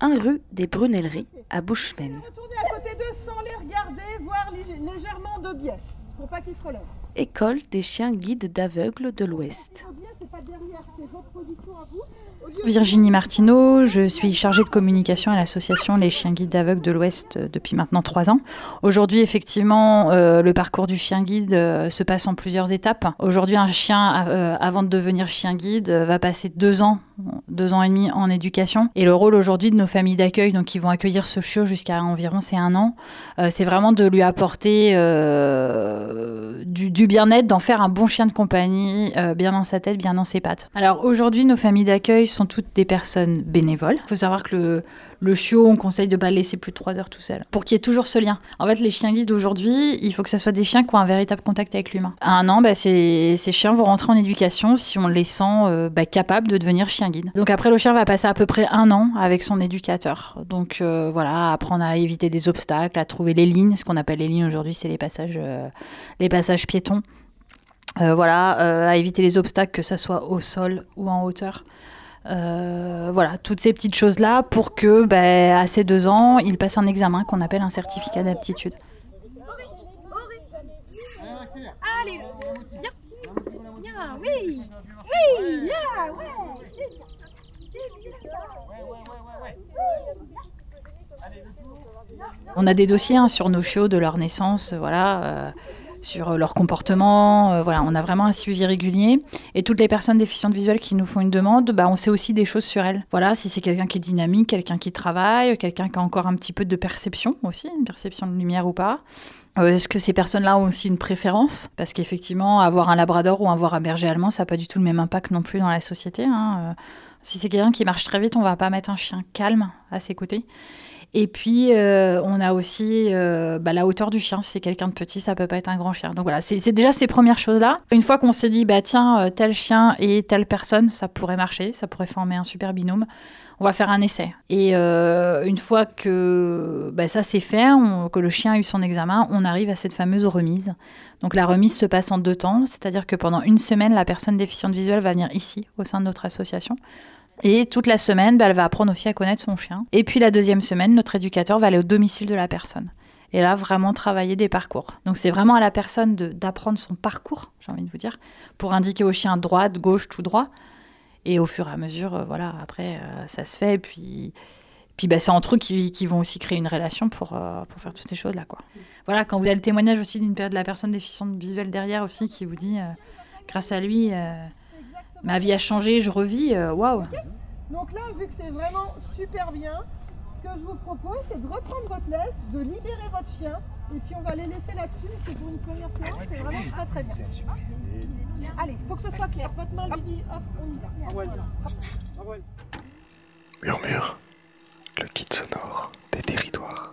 1 rue des Brunelleries à Bouchemen. Retournez à côté d'eux sans les regarder, voire légèrement de biais, pour pas qu'ils se relèvent. École des chiens guides d'aveugles de l'Ouest. Virginie Martineau, je suis chargée de communication à l'association Les Chiens Guides d'Aveugles de l'Ouest euh, depuis maintenant trois ans. Aujourd'hui, effectivement, euh, le parcours du chien guide euh, se passe en plusieurs étapes. Aujourd'hui, un chien, avant de devenir chien guide, va passer deux ans, deux ans et demi en éducation. Et le rôle aujourd'hui de nos familles d'accueil, donc qui vont accueillir ce chiot jusqu'à environ c'est un an, c'est vraiment de lui apporter du, bien-être, d'en faire un bon chien de compagnie, bien dans sa tête, bien dans ses pattes. Alors aujourd'hui, nos familles d'accueil sont toutes des personnes bénévoles. Il faut savoir que le, chiot, on conseille de ne pas le laisser plus de 3 heures tout seul, pour qu'il y ait toujours ce lien. En fait, les chiens guides aujourd'hui, il faut que ce soit des chiens qui ont un véritable contact avec l'humain. À un an, bah, ces, ces, chiens vont rentrer en éducation si on les sent euh, bah, capables de devenir chien guide. Donc après, le chien va passer à peu près un an avec son éducateur. Donc euh, voilà, apprendre à éviter des obstacles, à trouver les lignes. Ce qu'on appelle les lignes aujourd'hui, c'est les passages, euh, les passages piétons. voilà, à éviter les obstacles, que ce soit au sol ou en hauteur. Euh, voilà, toutes ces petites choses-là pour que, ben, à ces deux ans, il passe un examen qu'on appelle un certificat d'aptitude. Allez, viens, viens, oui, oui, là, ouais. On a des dossiers hein, sur nos chiots de leur naissance, voilà. Euh, sur leur comportement. Euh, voilà, on a vraiment un suivi régulier. Et toutes les personnes déficientes visuelles qui nous font une demande, bah, on sait aussi des choses sur elles. Voilà, si c'est quelqu'un qui est dynamique, quelqu'un qui travaille, quelqu'un qui a encore un petit peu de perception aussi, une perception de lumière ou pas. Euh, est-ce que ces personnes-là ont aussi une préférence? Parce qu'effectivement, avoir un labrador ou avoir un berger allemand, ça n'a pas du tout le même impact non plus dans la société. Hein. Euh, si c'est quelqu'un qui marche très vite, on va pas mettre un chien calme à ses côtés. Et puis, euh, on a aussi euh, bah, la hauteur du chien. Si c'est quelqu'un de petit, ça peut pas être un grand chien. Donc voilà, c'est déjà ces premières choses-là. Une fois qu'on s'est dit, bah tiens, euh, tel chien et telle personne, ça pourrait marcher, ça pourrait former un super binôme, on va faire un essai. Et une fois que bah, ça c'est fait, que le chien a eu son examen, on arrive à cette fameuse remise. Donc la remise se passe en deux temps, c'est-à-dire que pendant une semaine, la personne déficiente visuelle va venir ici, au sein de notre association. Et toute la semaine, bah, elle va apprendre aussi à connaître son chien. Et puis la deuxième semaine, notre éducateur va aller au domicile de la personne. Et là, vraiment travailler des parcours. Donc c'est vraiment à la personne d'apprendre son parcours, j'ai envie de vous dire, pour indiquer au chien droite, gauche, tout droit. Et au fur et à mesure, euh, voilà, après, euh, ça se fait. Et puis, puis bah, c'est entre eux qui, vont aussi créer une relation pour, euh, pour faire toutes ces choses-là. Quoi. Voilà, quand vous avez le témoignage aussi d'une de la personne déficiente visuelle derrière aussi qui vous dit, grâce à lui, Ma vie a changé, je revis, euh, waouh. Donc là, vu que c'est vraiment super bien, ce que je vous propose, c'est de reprendre votre laisse, de libérer votre chien, et puis on va les laisser là-dessus. C'est pour une première séance, c'est vraiment très très bien. Allez, il faut que ce soit clair. Votre main lui dit, hop, on y va. Murmure, le kit sonore des territoires.